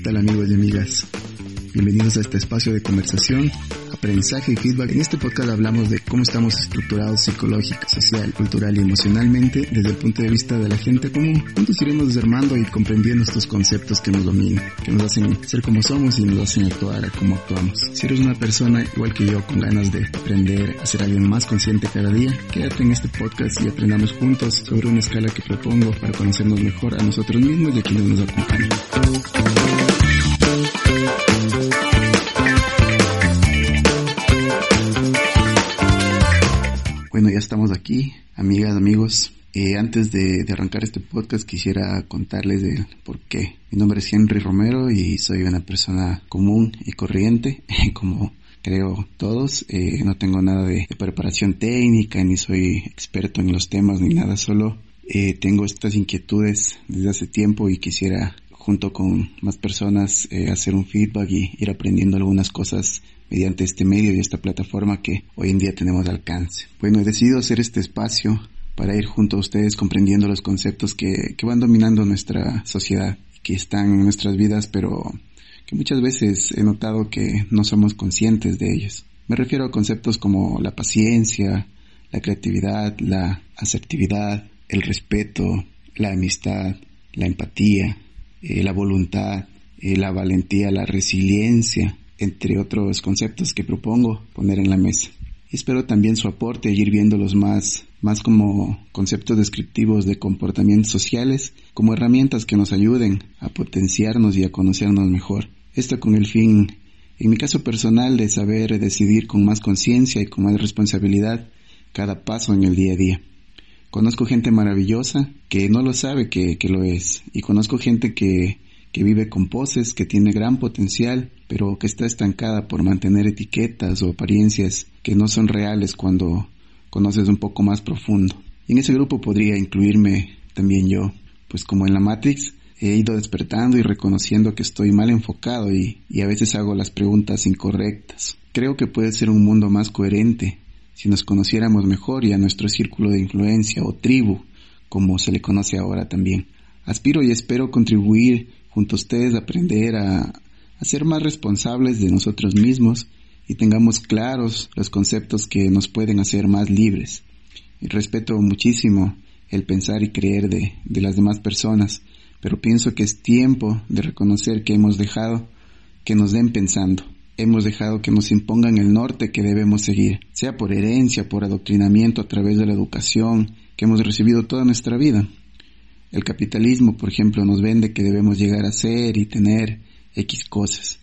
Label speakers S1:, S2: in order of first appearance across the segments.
S1: ¿Qué tal amigos y amigas? Bienvenidos a este espacio de conversación, aprendizaje y feedback. En este podcast hablamos de cómo estamos estructurados psicológica, social, cultural y emocionalmente desde el punto de vista de la gente común. Juntos iremos desarmando y comprendiendo estos conceptos que nos dominan, que nos hacen ser como somos y nos hacen actuar como actuamos. Si eres una persona igual que yo con ganas de aprender a ser alguien más consciente cada día, quédate en este podcast y aprendamos juntos sobre una escala que propongo para conocernos mejor a nosotros mismos y a quienes nos acompañan. Estamos aquí, amigas, amigos. Eh, antes de, arrancar este podcast quisiera contarles de por qué. Mi nombre es Henry Romero y soy una persona común y corriente, como creo todos. Eh, no tengo nada de, de, preparación técnica, ni soy experto en los temas, ni nada. Solo eh, tengo estas inquietudes desde hace tiempo y quisiera junto con más personas eh, hacer un feedback y ir aprendiendo algunas cosas mediante este medio y esta plataforma que hoy en día tenemos de alcance. Bueno, he decidido hacer este espacio para ir junto a ustedes comprendiendo los conceptos que, que van dominando nuestra sociedad, que están en nuestras vidas, pero que muchas veces he notado que no somos conscientes de ellos. Me refiero a conceptos como la paciencia, la creatividad, la asertividad, el respeto, la amistad, la empatía, eh, la voluntad, eh, la valentía, la resiliencia, entre otros conceptos que propongo poner en la mesa. Espero también su aporte y ir viéndolos más, más como conceptos descriptivos de comportamientos sociales, como herramientas que nos ayuden a potenciarnos y a conocernos mejor. Esto con el fin, en mi caso personal, de saber decidir con más conciencia y con más responsabilidad cada paso en el día a día. Conozco gente maravillosa que no lo sabe que, que lo es. Y conozco gente que, que vive con poses, que tiene gran potencial, pero que está estancada por mantener etiquetas o apariencias que no son reales cuando conoces un poco más profundo. En ese grupo podría incluirme también yo, pues como en la Matrix he ido despertando y reconociendo que estoy mal enfocado y a veces hago las preguntas incorrectas. Creo que puede ser un mundo más coherente si nos conociéramos mejor y a nuestro círculo de influencia o tribu, como se le conoce ahora también. Aspiro y espero contribuir junto a ustedes aprender a, a ser más responsables de nosotros mismos y tengamos claros los conceptos que nos pueden hacer más libres. Y respeto muchísimo el pensar y creer de, de las demás personas, pero pienso que es tiempo de reconocer que hemos dejado que nos den pensando. Hemos dejado que nos impongan el norte que debemos seguir, sea por herencia, por adoctrinamiento a través de la educación que hemos recibido toda nuestra vida. El capitalismo, por ejemplo, nos vende que debemos llegar a ser y tener X cosas.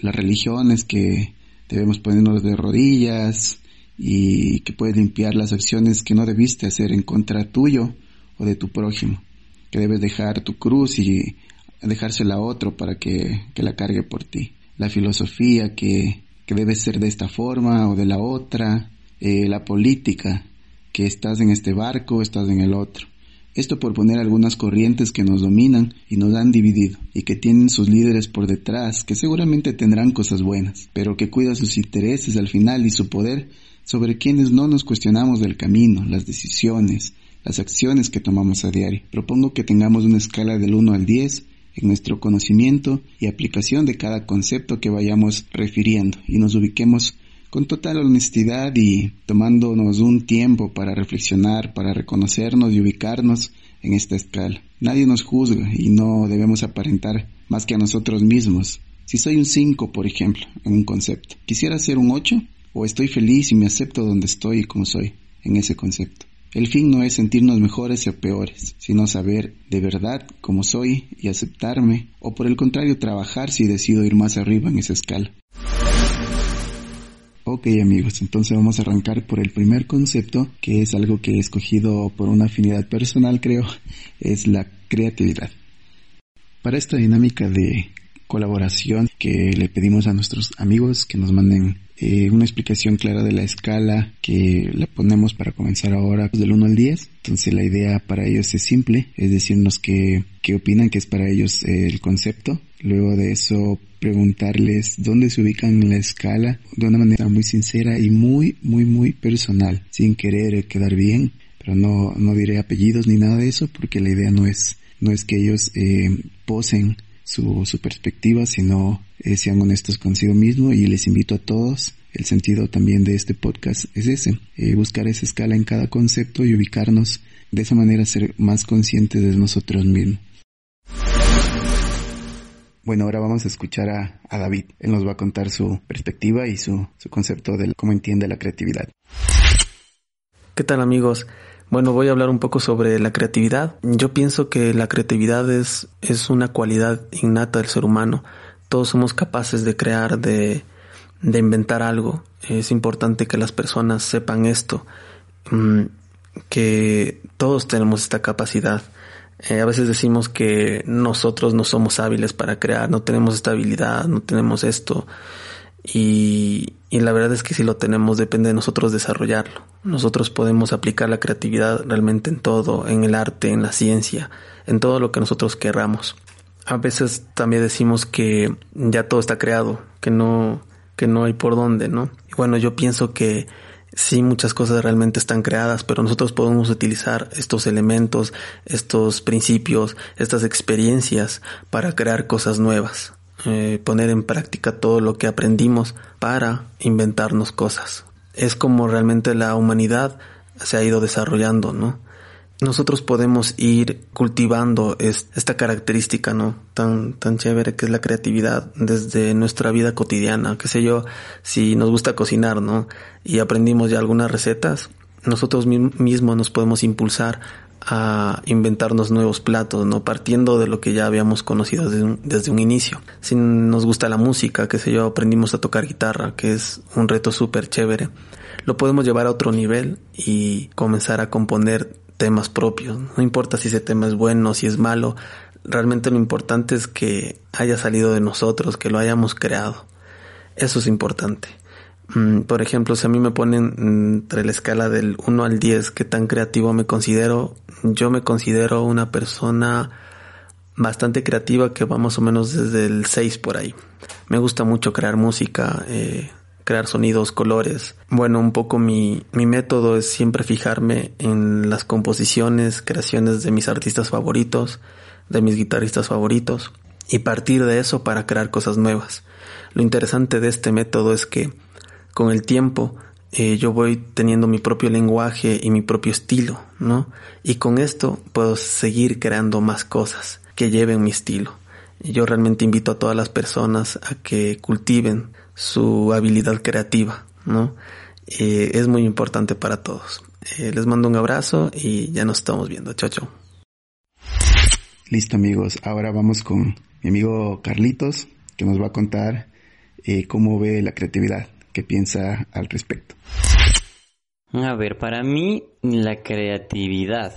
S1: Las religiones que debemos ponernos de rodillas y que puedes limpiar las acciones que no debiste hacer en contra tuyo o de tu prójimo. Que debes dejar tu cruz y dejársela a otro para que, que la cargue por ti. La filosofía que, que debe ser de esta forma o de la otra. Eh, la política que estás en este barco, estás en el otro. Esto por poner algunas corrientes que nos dominan y nos han dividido y que tienen sus líderes por detrás, que seguramente tendrán cosas buenas, pero que cuidan sus intereses al final y su poder sobre quienes no nos cuestionamos del camino, las decisiones, las acciones que tomamos a diario. Propongo que tengamos una escala del 1 al 10 en nuestro conocimiento y aplicación de cada concepto que vayamos refiriendo y nos ubiquemos con total honestidad y tomándonos un tiempo para reflexionar, para reconocernos y ubicarnos en esta escala. Nadie nos juzga y no debemos aparentar más que a nosotros mismos. Si soy un 5, por ejemplo, en un concepto, ¿quisiera ser un 8? ¿O estoy feliz y me acepto donde estoy y como soy en ese concepto? El fin no es sentirnos mejores o peores, sino saber de verdad cómo soy y aceptarme, o por el contrario trabajar si decido ir más arriba en esa escala. Ok amigos, entonces vamos a arrancar por el primer concepto, que es algo que he escogido por una afinidad personal creo, es la creatividad. Para esta dinámica de colaboración que le pedimos a nuestros amigos que nos manden eh, una explicación clara de la escala que la ponemos para comenzar ahora del 1 al 10. Entonces la idea para ellos es simple, es decirnos qué opinan que es para ellos el concepto. Luego de eso preguntarles dónde se ubican en la escala de una manera muy sincera y muy, muy, muy personal, sin querer quedar bien, pero no, no diré apellidos ni nada de eso porque la idea no es, no es que ellos eh, posen su, su perspectiva, sino eh, sean honestos consigo mismo y les invito a todos. El sentido también de este podcast es ese, eh, buscar esa escala en cada concepto y ubicarnos de esa manera ser más conscientes de nosotros mismos. Bueno, ahora vamos a escuchar a, a, David. Él nos va a contar su perspectiva y su, su concepto de cómo entiende la creatividad.
S2: ¿Qué tal amigos? Bueno, voy a hablar un poco sobre la creatividad. Yo pienso que la creatividad es, es una cualidad innata del ser humano. Todos somos capaces de crear, de, de inventar algo. Es importante que las personas sepan esto, mm, que todos tenemos esta capacidad. Eh, a veces decimos que nosotros no somos hábiles para crear, no tenemos esta habilidad, no tenemos esto. Y, y la verdad es que si lo tenemos depende de nosotros desarrollarlo. Nosotros podemos aplicar la creatividad realmente en todo, en el arte, en la ciencia, en todo lo que nosotros querramos. A veces también decimos que ya todo está creado, que no, que no hay por dónde, ¿no? Y bueno, yo pienso que sí muchas cosas realmente están creadas, pero nosotros podemos utilizar estos elementos, estos principios, estas experiencias para crear cosas nuevas, eh, poner en práctica todo lo que aprendimos para inventarnos cosas. Es como realmente la humanidad se ha ido desarrollando, ¿no? Nosotros podemos ir cultivando esta característica, ¿no? Tan, tan chévere que es la creatividad desde nuestra vida cotidiana. Qué sé yo, si nos gusta cocinar, ¿no? Y aprendimos ya algunas recetas, nosotros mismos nos podemos impulsar a inventarnos nuevos platos, ¿no? Partiendo de lo que ya habíamos conocido desde un, desde un inicio. Si nos gusta la música, qué sé yo, aprendimos a tocar guitarra, que es un reto súper chévere. Lo podemos llevar a otro nivel y comenzar a componer temas propios. No importa si ese tema es bueno, si es malo, realmente lo importante es que haya salido de nosotros, que lo hayamos creado. Eso es importante. Mm, por ejemplo, si a mí me ponen entre la escala del 1 al 10 qué tan creativo me considero, yo me considero una persona bastante creativa que va más o menos desde el 6 por ahí. Me gusta mucho crear música, eh, crear sonidos, colores. Bueno, un poco mi, mi método es siempre fijarme en las composiciones, creaciones de mis artistas favoritos, de mis guitarristas favoritos, y partir de eso para crear cosas nuevas. Lo interesante de este método es que con el tiempo eh, yo voy teniendo mi propio lenguaje y mi propio estilo, ¿no? Y con esto puedo seguir creando más cosas que lleven mi estilo. Yo realmente invito a todas las personas a que cultiven su habilidad creativa, ¿no? Eh, es muy importante para todos. Eh, les mando un abrazo y ya nos estamos viendo. Chao, chao.
S1: Listo amigos, ahora vamos con mi amigo Carlitos, que nos va a contar eh, cómo ve la creatividad, qué piensa al respecto.
S3: A ver, para mí la creatividad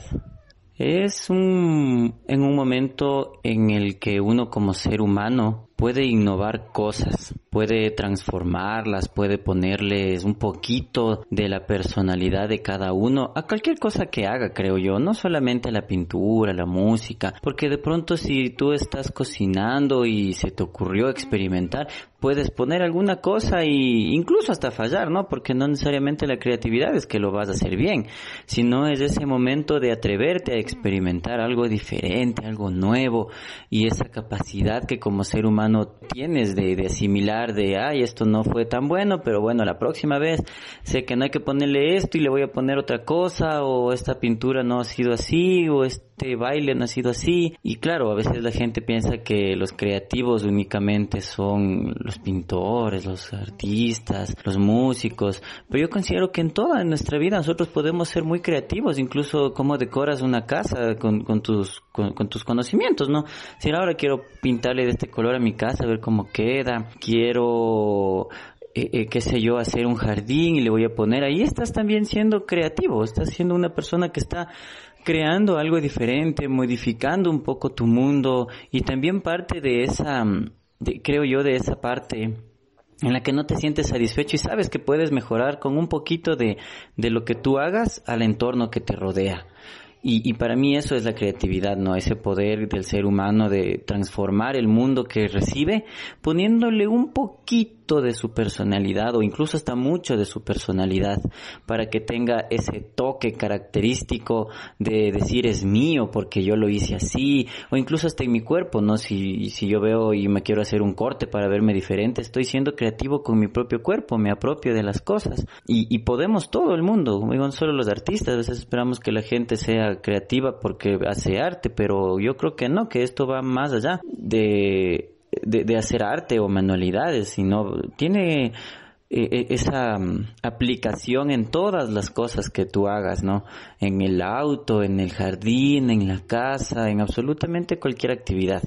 S3: es un, en un momento en el que uno como ser humano puede innovar cosas, puede transformarlas, puede ponerles un poquito de la personalidad de cada uno a cualquier cosa que haga, creo yo, no solamente la pintura, la música, porque de pronto si tú estás cocinando y se te ocurrió experimentar, puedes poner alguna cosa y incluso hasta fallar, ¿no? Porque no necesariamente la creatividad es que lo vas a hacer bien, sino es ese momento de atreverte a experimentar algo diferente, algo nuevo y esa capacidad que como ser humano tienes de, de asimilar de, ay, esto no fue tan bueno, pero bueno, la próxima vez sé que no hay que ponerle esto y le voy a poner otra cosa o esta pintura no ha sido así o este baile no ha sido así. Y claro, a veces la gente piensa que los creativos únicamente son los pintores, los artistas, los músicos, pero yo considero que en toda nuestra vida nosotros podemos ser muy creativos, incluso cómo decoras una casa con, con tus, con, con, tus conocimientos, ¿no? Si ahora quiero pintarle de este color a mi casa, a ver cómo queda, quiero eh, eh, qué sé yo, hacer un jardín y le voy a poner ahí, estás también siendo creativo, estás siendo una persona que está creando algo diferente, modificando un poco tu mundo y también parte de esa creo yo, de esa parte en la que no te sientes satisfecho y sabes que puedes mejorar con un poquito de, de lo que tú hagas al entorno que te rodea. Y, y, para mí eso es la creatividad, ¿no? Ese poder del ser humano de transformar el mundo que recibe poniéndole un poquito de su personalidad o incluso hasta mucho de su personalidad para que tenga ese toque característico de decir es mío porque yo lo hice así o incluso hasta en mi cuerpo, ¿no? Si, si yo veo y me quiero hacer un corte para verme diferente, estoy siendo creativo con mi propio cuerpo, me apropio de las cosas y, y podemos todo el mundo, no solo los artistas, a veces esperamos que la gente sea creativa porque hace arte, pero yo creo que no, que esto va más allá de de, hacer arte o manualidades, sino tiene eh, eh, esa mm, aplicación en todas las cosas que tú hagas, ¿no? En el auto, en el jardín, en la casa, en absolutamente cualquier actividad.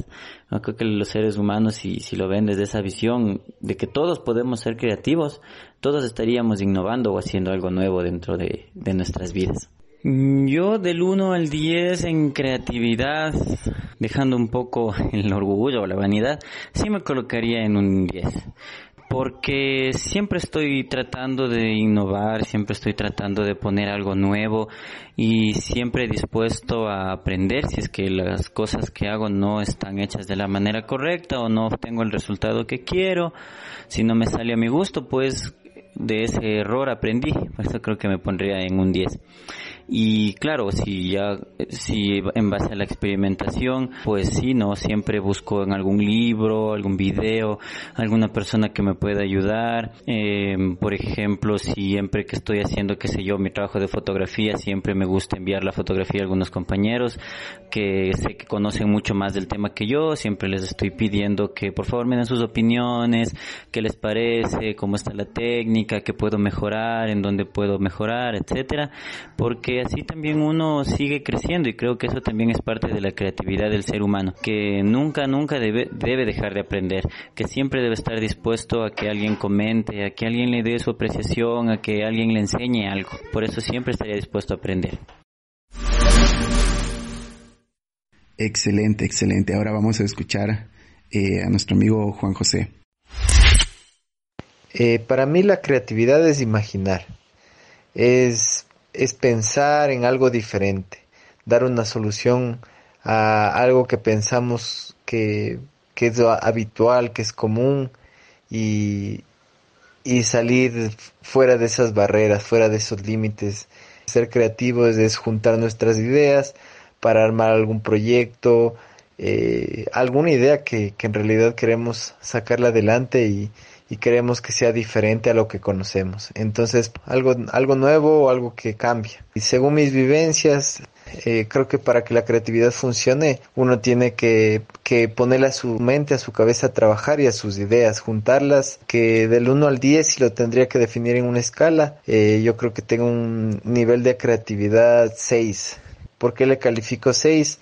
S3: Creo que los seres humanos, si, si lo ven desde esa visión de que todos podemos ser creativos, todos estaríamos innovando o haciendo algo nuevo dentro de, de nuestras vidas. Mm, yo del 1 al 10 en creatividad, dejando un poco el orgullo o la vanidad, sí me colocaría en un 10. Porque siempre estoy tratando de innovar, siempre estoy tratando de poner algo nuevo y siempre dispuesto a aprender si es que las cosas que hago no están hechas de la manera correcta o no obtengo el resultado que quiero. Si no me sale a mi gusto, pues de ese error aprendí. Por eso creo que me pondría en un 10. Y claro, si ya, si en base a la experimentación, pues sí, no, siempre busco en algún libro, algún video, alguna persona que me pueda ayudar. Eh, por ejemplo, siempre que estoy haciendo, qué sé yo, mi trabajo de fotografía, siempre me gusta enviar la fotografía a algunos compañeros que sé que conocen mucho más del tema que yo. Siempre les estoy pidiendo que por favor me den sus opiniones, qué les parece, cómo está la técnica, qué puedo mejorar, en dónde puedo mejorar, etcétera, porque así también uno sigue creciendo y creo que eso también es parte de la creatividad del ser humano, que nunca, nunca debe, debe dejar de aprender, que siempre debe estar dispuesto a que alguien comente, a que alguien le dé su apreciación, a que alguien le enseñe algo. Por eso siempre estaría dispuesto a aprender.
S1: Excelente, excelente. Ahora vamos a escuchar eh, a nuestro amigo Juan José.
S4: Eh, para mí la creatividad es imaginar, es es pensar en algo diferente, dar una solución a algo que pensamos que, que es habitual, que es común y, y salir fuera de esas barreras, fuera de esos límites. Ser creativos es juntar nuestras ideas para armar algún proyecto, eh, alguna idea que, que en realidad queremos sacarla adelante y, y queremos que sea diferente a lo que conocemos. Entonces, algo, algo nuevo o algo que cambia. Y según mis vivencias, eh, creo que para que la creatividad funcione, uno tiene que, que ponerle a su mente, a su cabeza a trabajar y a sus ideas, juntarlas, que del 1 al 10, si lo tendría que definir en una escala, eh, yo creo que tengo un nivel de creatividad 6. ¿Por qué le califico 6?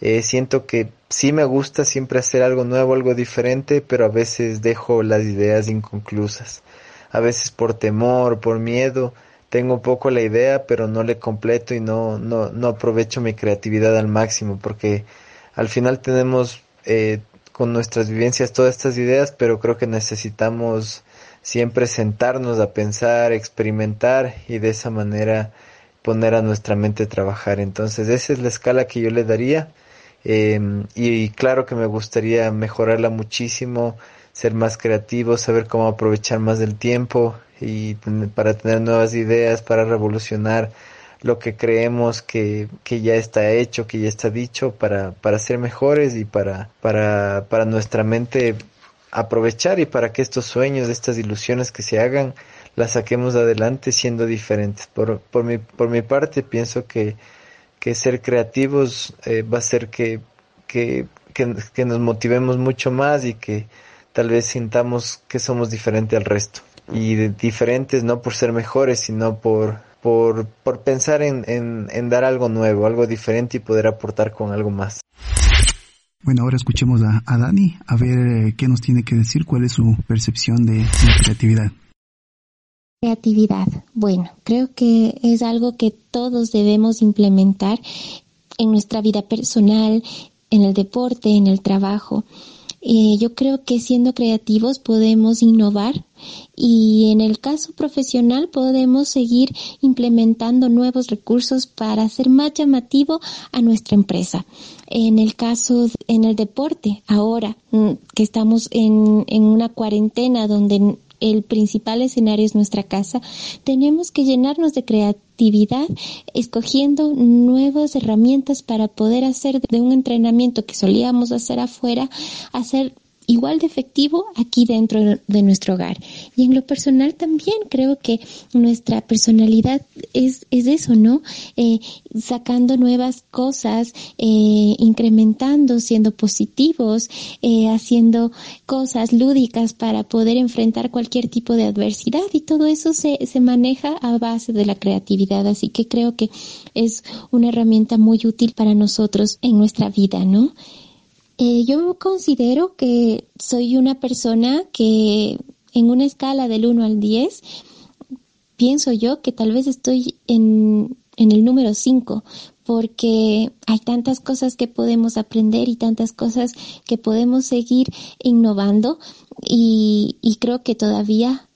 S4: Eh, siento que sí me gusta siempre hacer algo nuevo, algo diferente, pero a veces dejo las ideas inconclusas. A veces por temor, por miedo, tengo un poco la idea, pero no le completo y no, no, no aprovecho mi creatividad al máximo, porque al final tenemos eh, con nuestras vivencias todas estas ideas, pero creo que necesitamos siempre sentarnos a pensar, experimentar y de esa manera poner a nuestra mente a trabajar. Entonces esa es la escala que yo le daría Em, y, claro que me gustaría mejorarla muchísimo, ser más creativo, saber cómo aprovechar más del tiempo y para tener nuevas ideas, para revolucionar lo que creemos que, que ya está hecho, que ya está dicho, para, para ser mejores y para, para, para nuestra mente aprovechar y para que estos sueños, estas ilusiones que se hagan, las saquemos adelante siendo diferentes. Por, por, mi, por mi parte pienso que que ser creativos eh, va a ser que, que, que, nos motivemos mucho más y que tal vez sintamos que somos diferentes al resto. Y diferentes no por ser mejores, sino por, por, por pensar en, en, en, dar algo nuevo, algo diferente y poder aportar con algo más.
S1: Bueno, ahora escuchemos a, a Dani a ver eh, qué nos tiene que decir, cuál es su percepción de la creatividad.
S5: Creatividad. Bueno, creo que es algo que todos debemos implementar en nuestra vida personal, en el deporte, en el trabajo. Eh, yo creo que siendo creativos podemos innovar y en el caso profesional podemos seguir implementando nuevos recursos para hacer más llamativo a nuestra empresa. En el caso, en el deporte, ahora mm, que estamos en, en una cuarentena donde el principal escenario es nuestra casa, tenemos que llenarnos de creatividad escogiendo nuevas herramientas para poder hacer de un entrenamiento que solíamos hacer afuera, hacer igual de efectivo aquí dentro de nuestro hogar. Y en lo personal también creo que nuestra personalidad es, es eso, ¿no? Eh, sacando nuevas cosas, eh, incrementando, siendo positivos, eh, haciendo cosas lúdicas para poder enfrentar cualquier tipo de adversidad y todo eso se, se maneja a base de la creatividad. Así que creo que es una herramienta muy útil para nosotros en nuestra vida, ¿no? Eh, yo considero que soy una persona que en una escala del 1 al 10, pienso yo que tal vez estoy en, el número 5, porque hay tantas cosas que podemos aprender y tantas cosas que podemos seguir innovando y, creo que todavía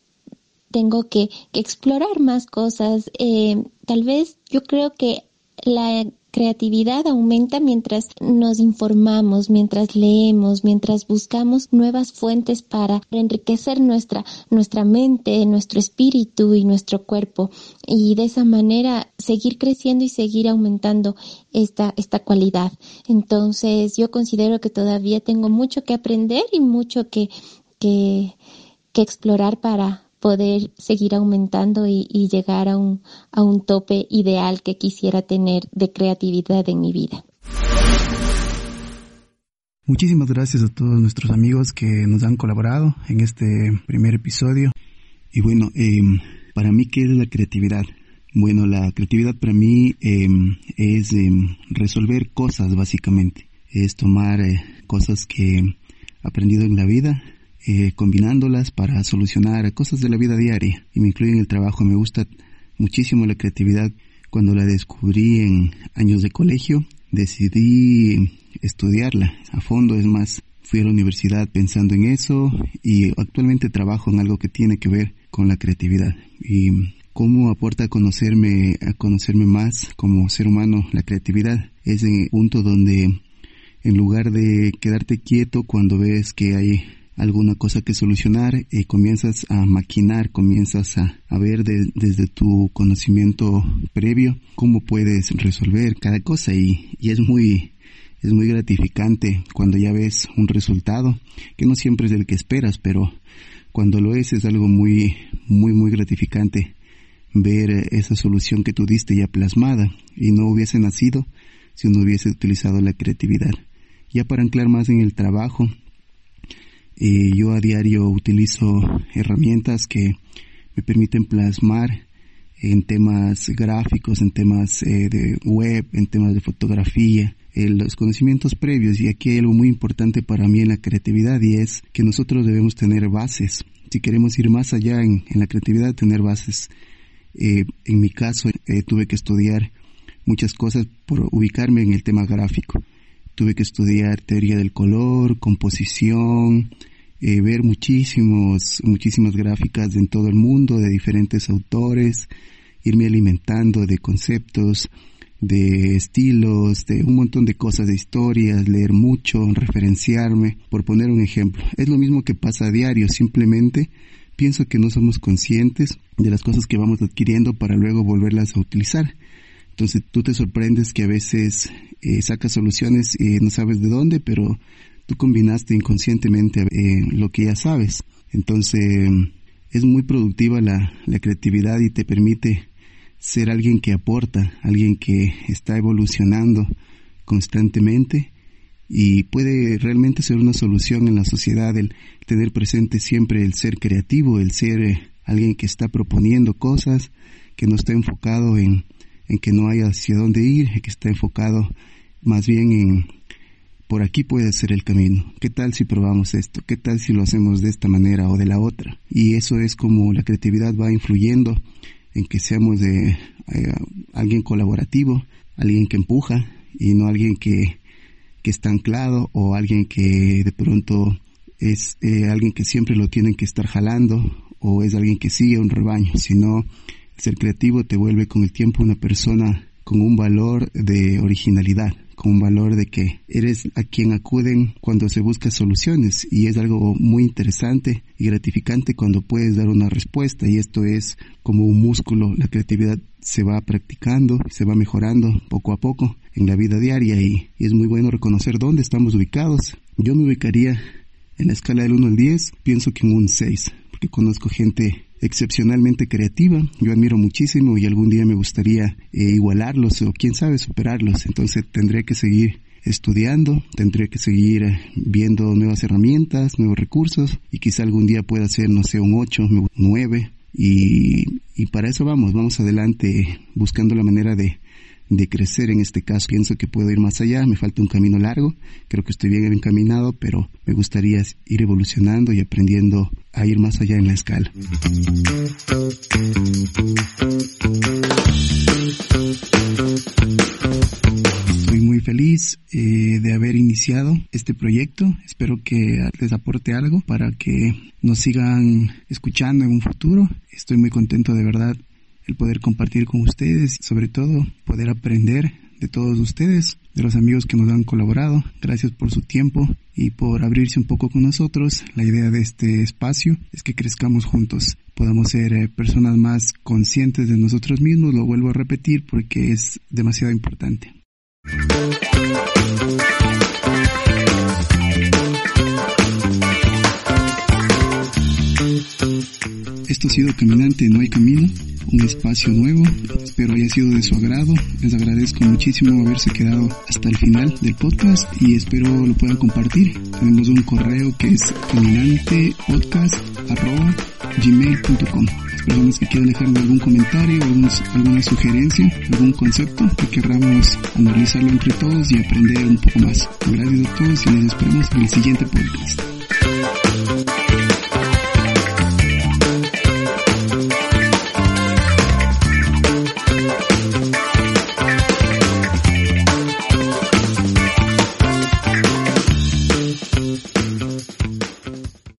S5: tengo que, que explorar más cosas. Eh, tal vez yo creo que la creatividad aumenta mientras nos informamos, mientras leemos, mientras buscamos nuevas fuentes para enriquecer nuestra, nuestra mente, nuestro espíritu y nuestro cuerpo. Y de esa manera seguir creciendo y seguir aumentando esta, esta cualidad. Entonces yo considero que todavía tengo mucho que aprender y mucho que, que, que explorar para, poder seguir aumentando y, llegar a un, a un tope ideal que quisiera tener de creatividad en mi vida.
S1: Muchísimas gracias a todos nuestros amigos que nos han colaborado en este primer episodio. Y bueno, em, para mí, ¿qué es la creatividad? Bueno, la creatividad para mí em, es em, resolver cosas básicamente. Es tomar eh, cosas que he aprendido en la vida eh, combinándolas para solucionar cosas de la vida diaria y me incluye en el trabajo. Me gusta muchísimo la creatividad. Cuando la descubrí en años de colegio, decidí estudiarla a fondo. Es más, fui a la universidad pensando en eso y actualmente trabajo en algo que tiene que ver con la creatividad. Y cómo aporta a conocerme, a conocerme más como ser humano la creatividad. Es el punto donde en lugar de quedarte quieto cuando ves que hay alguna cosa que solucionar, y comienzas a maquinar, comienzas a, ver desde tu conocimiento previo cómo puedes resolver cada cosa y, y es muy es muy gratificante cuando ya ves un resultado que no siempre es el que esperas, pero cuando lo es es algo muy muy muy gratificante ver esa solución que tú diste ya plasmada y no hubiese nacido si uno hubiese utilizado la creatividad. Ya para anclar más en el trabajo, eh, yo a diario utilizo herramientas que me permiten plasmar en temas gráficos, en temas eh, de web, en temas de fotografía, los conocimientos previos. Y aquí hay algo muy importante para mí en la creatividad y es que nosotros debemos tener bases. Si queremos ir más allá en, la creatividad, tener bases. Eh, en mi caso, tuve que estudiar muchas cosas por ubicarme en el tema gráfico. Tuve que estudiar teoría del color, composición, eh, ver muchísimos, muchísimas gráficas en todo el mundo de diferentes autores, irme alimentando de conceptos, de estilos, de un montón de cosas, de historias, leer mucho, referenciarme, por poner un ejemplo. Es lo mismo que pasa a diario, simplemente pienso que no somos conscientes de las cosas que vamos adquiriendo para luego volverlas a utilizar. Entonces tú te sorprendes que a veces eh, sacas soluciones y no sabes de dónde, pero tú combinaste inconscientemente eh, lo que ya sabes. Entonces es muy productiva la, la creatividad y te permite ser alguien que aporta, alguien que está evolucionando constantemente y puede realmente ser una solución en la sociedad el tener presente siempre el ser creativo, el ser eh, alguien que está proponiendo cosas, que no está enfocado en en que no hay hacia dónde ir, que está enfocado más bien en por aquí puede ser el camino. ¿Qué tal si probamos esto? ¿Qué tal si lo hacemos de esta manera o de la otra? Y eso es como la creatividad va influyendo en que seamos de eh, alguien colaborativo, alguien que empuja y no alguien que que está anclado o alguien que de pronto es eh, alguien que siempre lo tienen que estar jalando o es alguien que sigue un rebaño, sino ser creativo te vuelve con el tiempo una persona con un valor de originalidad, con valor de que eres a quien acuden cuando se busca soluciones y es algo muy interesante y gratificante cuando puedes dar una respuesta y esto es como un músculo, la creatividad se va practicando, se va mejorando poco a poco en la vida diaria y, y es muy bueno reconocer dónde estamos ubicados. Yo me ubicaría en la escala del 1 al 10, pienso que en un 6, porque conozco gente excepcionalmente creativa, yo admiro muchísimo y algún día me gustaría eh, igualarlos o quién sabe superarlos, entonces tendré que seguir estudiando, tendré que seguir eh, viendo nuevas herramientas, nuevos recursos y quizá algún día pueda ser, no sé, un 8, un 9 y, y para eso vamos, vamos adelante buscando la manera de, de crecer en este caso. Pienso que puedo ir más allá, me falta un camino largo, creo que estoy bien encaminado, pero me gustaría ir evolucionando y aprendiendo a ir más allá en la escala. Estoy muy feliz eh, de haber iniciado este proyecto. Espero que les aporte algo para que nos sigan escuchando en un futuro. Estoy muy contento de verdad el poder compartir con ustedes, sobre todo poder aprender de todos ustedes, de los amigos que nos han colaborado. Gracias por su tiempo y por abrirse un poco con nosotros. La idea de este espacio es que crezcamos juntos, podamos ser eh, personas más conscientes de nosotros mismos. Lo vuelvo a repetir porque es demasiado importante. Esto ha sido Caminante No hay Camino, un espacio nuevo. Espero haya sido de su agrado. Les agradezco muchísimo haberse quedado hasta el final del podcast y espero lo puedan compartir. Tenemos un correo que es caminantepodcast.gmail.com personas que quieran dejarme algún comentario, alguna sugerencia, algún concepto que querramos analizarlo entre todos y aprender un poco más. Gracias a todos y les esperamos en el siguiente podcast.